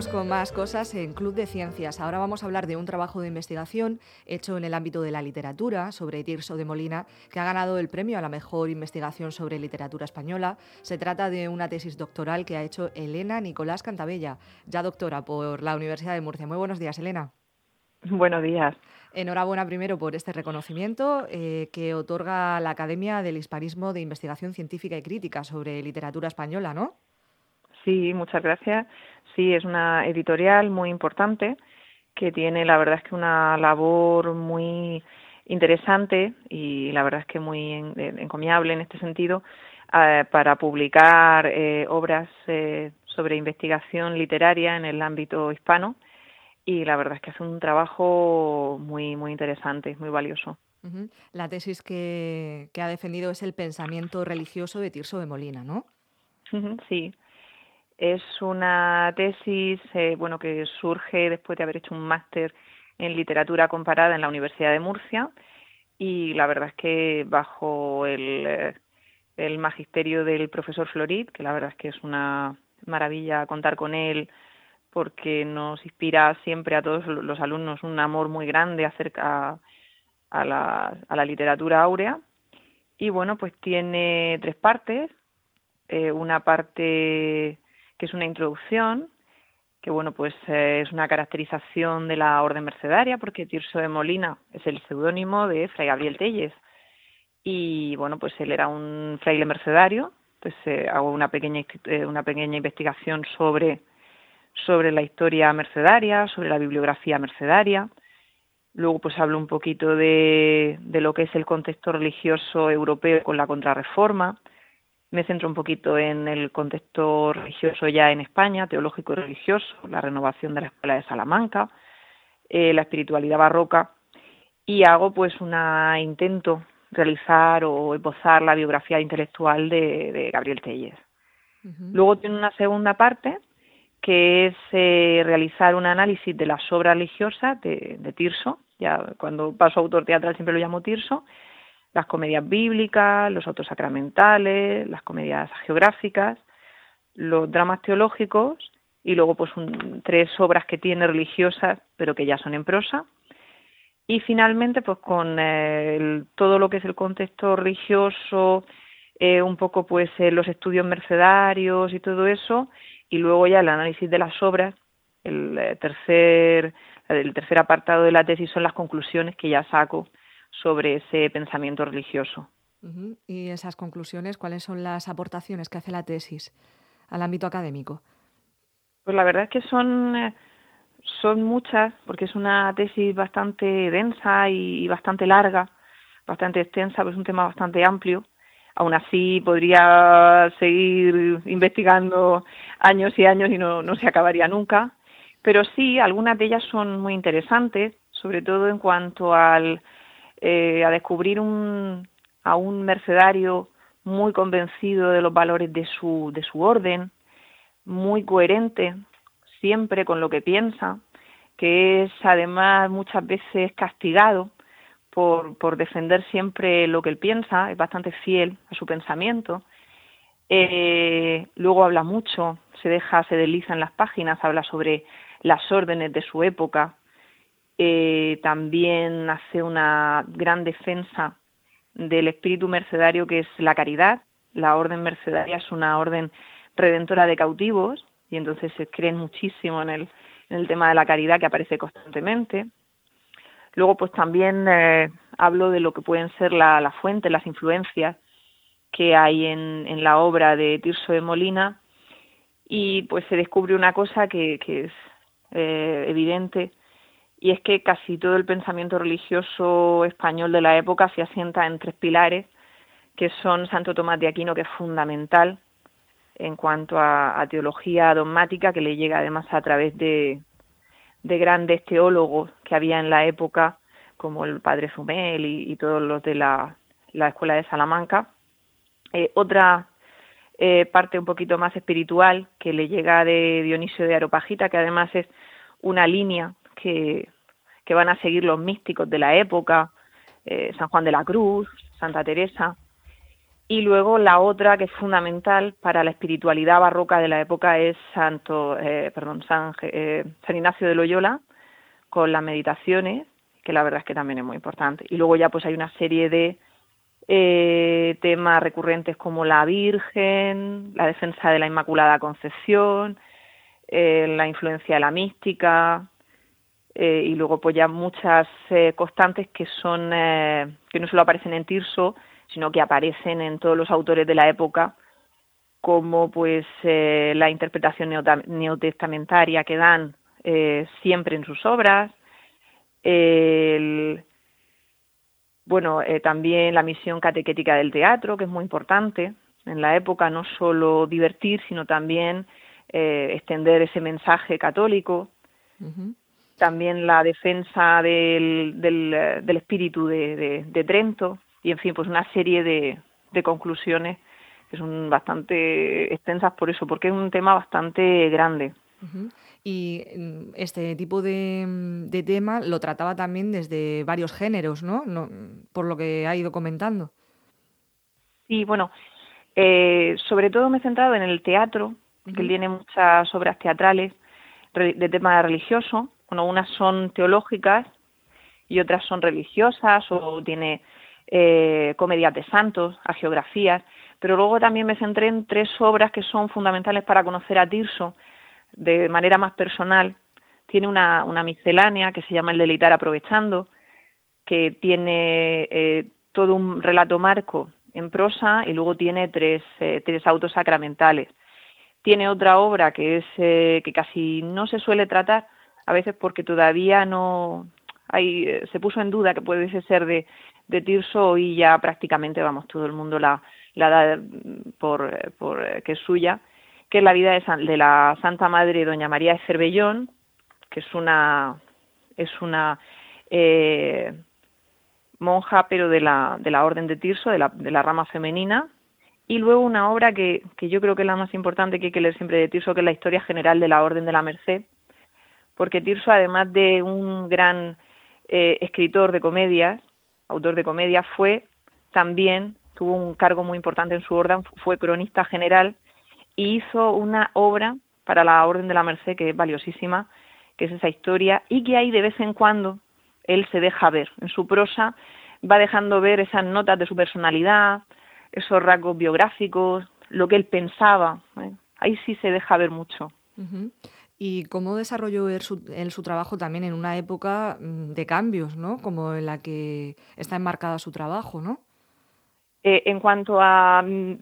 Seguimos con más cosas en Club de Ciencias. Ahora vamos a hablar de un trabajo de investigación hecho en el ámbito de la literatura sobre Tirso de Molina, que ha ganado el premio a la mejor investigación sobre literatura española. Se trata de una tesis doctoral que ha hecho Elena Nicolás Cantabella, ya doctora por la Universidad de Murcia. Muy buenos días, Elena. Buenos días. Enhorabuena primero por este reconocimiento eh, que otorga la Academia del Hispanismo de Investigación Científica y Crítica sobre literatura española, ¿no? Sí, muchas gracias. Sí, es una editorial muy importante que tiene, la verdad es que una labor muy interesante y la verdad es que muy encomiable en este sentido eh, para publicar eh, obras eh, sobre investigación literaria en el ámbito hispano y la verdad es que hace un trabajo muy muy interesante, muy valioso. La tesis que, que, ha defendido es el pensamiento religioso de Tirso de Molina, ¿no? Sí, es una tesis eh, bueno, que surge después de haber hecho un máster en literatura comparada en la Universidad de Murcia y la verdad es que bajo el, eh, magisterio del profesor Florid, que la verdad es que es una maravilla contar con él porque nos inspira siempre a todos los alumnos un amor muy grande acerca a la, a la literatura áurea. Y bueno, pues tiene tres partes. Eh, una parte que es una introducción, que bueno, pues eh, es una caracterización de la orden mercedaria, porque Tirso de Molina es el seudónimo de Fray Gabriel Telles. Y bueno, pues él era un fraile mercedario, pues hago una pequeña, eh, una pequeña investigación sobre, sobre la historia mercedaria, sobre la bibliografía mercedaria. Luego pues hablo un poquito de, de lo que es el contexto religioso europeo con la contrarreforma, me centro un poquito en el contexto religioso ya en España, teológico y religioso, la renovación de la Escuela de Salamanca, eh, la espiritualidad barroca y hago pues una intento realizar o esbozar la biografía intelectual de, Gabriel Telles. Luego tiene una segunda parte que es eh, realizar un análisis de las obras religiosas de, de Tirso, ya cuando paso a autor teatral siempre lo llamo Tirso, las comedias bíblicas, los autos sacramentales, las comedias geográficas, los dramas teológicos y luego pues tres obras que tiene religiosas pero que ya son en prosa. Y finalmente pues con eh, todo lo que es el contexto religioso eh, un poco pues eh, los estudios mercedarios y todo eso y luego ya el análisis de las obras el tercer el tercer apartado de la tesis son las conclusiones que ya saco sobre ese pensamiento religioso. ¿Y esas conclusiones, cuáles son las aportaciones que hace la tesis al ámbito académico? Pues la verdad es que son, eh, son muchas, porque es una tesis bastante densa y bastante larga, bastante extensa, pues es un tema bastante amplio. Aún así podría seguir investigando años y años y no, no se acabaría nunca. Pero sí, algunas de ellas son muy interesantes, sobre todo en cuanto al, eh, a descubrir un, a un mercedario muy convencido de los valores de su, de su orden, muy coherente siempre con lo que piensa, que es además muchas veces castigado por, por defender siempre lo que él piensa, es bastante fiel a su pensamiento. Eh, luego habla mucho, se deja, se desliza en las páginas, habla sobre las órdenes de su época, eh, también hace una gran defensa del espíritu mercedario que es la caridad. La orden mercedaria es una orden redentora de cautivos y entonces se creen muchísimo en el, tema de la caridad que aparece constantemente. Luego, pues también eh, hablo de lo que pueden ser la, la fuente, las influencias que hay en, en, la obra de Tirso de Molina y pues se descubre una cosa que, que es eh, evidente y es que casi todo el pensamiento religioso español de la época se asienta en tres pilares, que son Santo Tomás de Aquino, que es fundamental en cuanto a, teología dogmática, que le llega además a través de, grandes teólogos que había en la época, como el padre Zumel y, todos los de la, escuela de Salamanca. Eh, otra eh, parte un poquito más espiritual que le llega de Dionisio de Aropagita, que además es una línea que, van a seguir los místicos de la época, eh, San Juan de la Cruz, Santa Teresa. Y luego la otra que es fundamental para la espiritualidad barroca de la época es Santo, eh, perdón, San, eh, San Ignacio de Loyola, con las meditaciones, que la verdad es que también es muy importante. Y luego ya pues hay una serie de eh, temas recurrentes como la Virgen, la defensa de la Inmaculada Concepción, la influencia de la mística, y luego pues ya muchas constantes que son que no solo aparecen en Tirso sino que aparecen en todos los autores de la época como pues eh, la interpretación neotestamentaria que dan eh, siempre en sus obras, bueno, eh, también la misión catequética del teatro, que es muy importante en la época, no solo divertir, sino también extender ese mensaje católico. También la defensa del, del, espíritu de, de Trento, y en fin, pues una serie de, de conclusiones que son bastante extensas por eso, porque es un tema bastante grande. Y mm, este tipo de, de, tema lo trataba también desde varios géneros, ¿no? ¿no? Por lo que ha ido comentando. Sí, bueno, eh, sobre todo me he centrado en el teatro, que tiene muchas obras teatrales de tema religioso. Bueno, unas son teológicas y otras son religiosas o tiene eh, comedias de santos, a geografías, pero luego también me centré en tres obras que son fundamentales para conocer a Tirso de manera más personal. Tiene una, miscelánea que se llama El deleitar aprovechando, que tiene eh, todo un relato marco en prosa y luego tiene tres, eh, tres autos sacramentales. Tiene otra obra que es eh, que casi no se suele tratar, a veces porque todavía no hay, se puso en duda que puede ser de de Tirso y ya prácticamente, vamos, todo el mundo la, da por, por que es suya, que es la vida de, de la Santa Madre Doña María de Cervellón, que es una es una eh, monja pero de la, de la orden de Tirso, de la, de la rama femenina, y luego una obra que yo creo que es la más importante que hay que leer siempre de Tirso, que es la historia general de la Orden de la Merced, porque Tirso, además de un gran eh, escritor de comedias, autor de comedia, fue también, tuvo un cargo muy importante en su orden, fue cronista general y hizo una obra para la Orden de la Merced que es valiosísima, que es esa historia, y que ahí de vez en cuando él se deja ver. En su prosa va dejando ver esas notas de su personalidad, esos rasgos biográficos, lo que él pensaba. ¿eh? Ahí sí se deja ver mucho. ¿Y cómo desarrolló él su, trabajo también en una época mm, de cambios, ¿no? Como en la que está enmarcada su trabajo, ¿no? Eh, en cuanto a... Mm,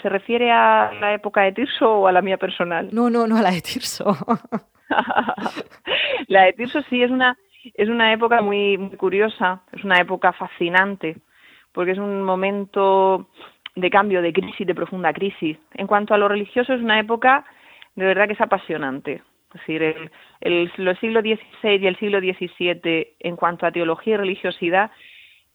¿Se refiere a la época de Tirso o a la mía personal? No, no, no a la de Tirso. la de Tirso sí es una, es una época muy, muy curiosa, es una época fascinante, porque es un momento de cambio, de crisis, de profunda crisis. En cuanto a lo religioso, es una época de verdad que es apasionante. Es decir, el, el, los siglos XVI y el siglo XVII en cuanto a teología y religiosidad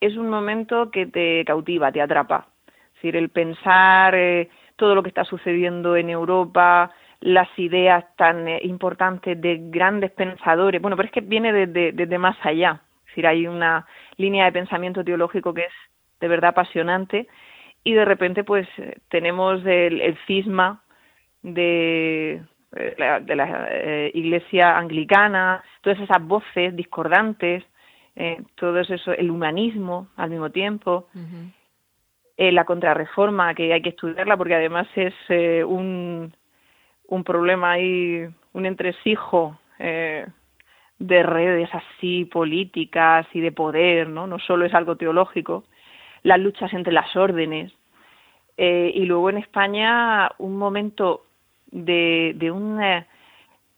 es un momento que te cautiva, te atrapa. Es decir, el pensar eh, todo lo que está sucediendo en Europa, las ideas tan eh, importantes de grandes pensadores, bueno, pero es que viene desde, desde más allá. Es decir, hay una línea de pensamiento teológico que es de verdad apasionante y de repente pues tenemos el, el cisma de, eh, de la eh, iglesia anglicana, todas esas voces discordantes, eh, todo eso, el humanismo al mismo tiempo, la contrarreforma, que hay que estudiarla porque además es un, un problema ahí, un entresijo de redes así políticas y de poder, ¿no? No solo es algo teológico, las luchas entre las órdenes. y luego en España un momento de, de, un, eh,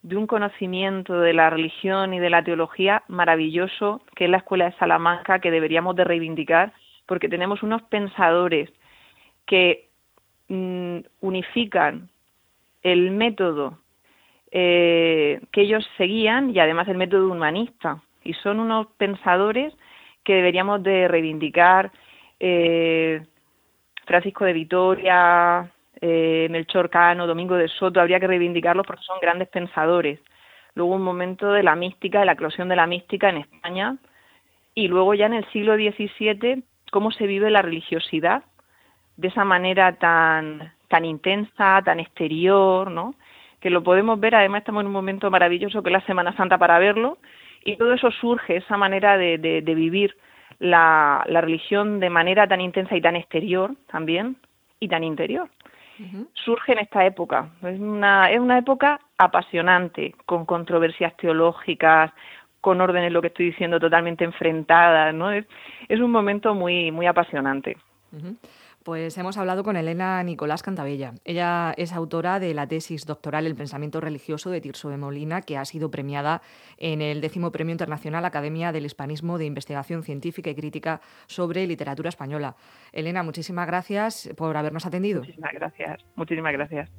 de un conocimiento de la religión y de la teología maravilloso que es la Escuela de Salamanca que deberíamos de reivindicar porque tenemos unos pensadores que mm, unifican el método eh, que ellos seguían y además el método humanista. Y son unos pensadores que deberíamos de reivindicar eh, Francisco de Vitoria, eh, Melchor Cano, Domingo de Soto, habría que reivindicarlos porque son grandes pensadores. Luego un momento de la mística, de la eclosión de la mística en España, y luego ya en el siglo XVII, cómo se vive la religiosidad de esa manera tan, tan intensa, tan exterior, ¿no? Que lo podemos ver, además estamos en un momento maravilloso que es la Semana Santa para verlo, y todo eso surge, esa manera de, de, vivir la, la, religión de manera tan intensa y tan exterior también, y tan interior. Surge en esta época. Es una, es una época apasionante, con controversias teológicas, con órdenes, lo que estoy diciendo, totalmente enfrentadas, ¿no? Es, es un momento muy, muy apasionante. Pues hemos hablado con Elena Nicolás Cantabella. Ella es autora de la tesis doctoral El pensamiento religioso de Tirso de Molina, que ha sido premiada en el décimo Premio Internacional Academia del Hispanismo de Investigación Científica y Crítica sobre Literatura Española. Elena, muchísimas gracias por habernos atendido. Muchísimas gracias. Muchísimas gracias.